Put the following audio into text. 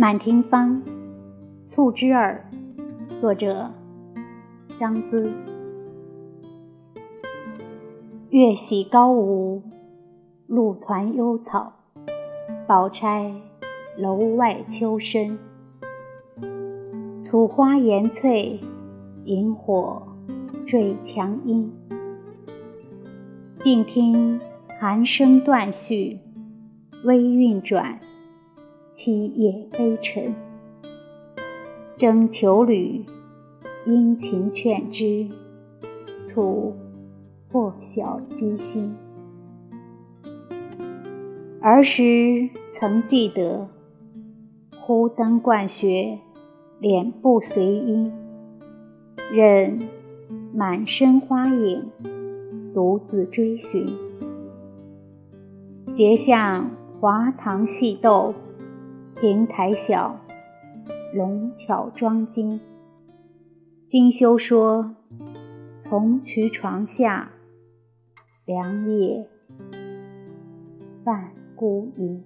满庭芳，促织儿，作者张姿。月喜高梧，露团幽草，宝钗楼外秋深。土花岩翠，萤火坠墙阴。静听寒声断续，微韵转，凄夜悲沉。征求侣，殷勤劝之，徒破晓机心。儿时曾记得，忽灯灌学，脸不随音，任满身花影。独自追寻，斜向华堂戏斗，亭台小，龙巧装金。金修说：“从渠床下，凉夜泛孤影。”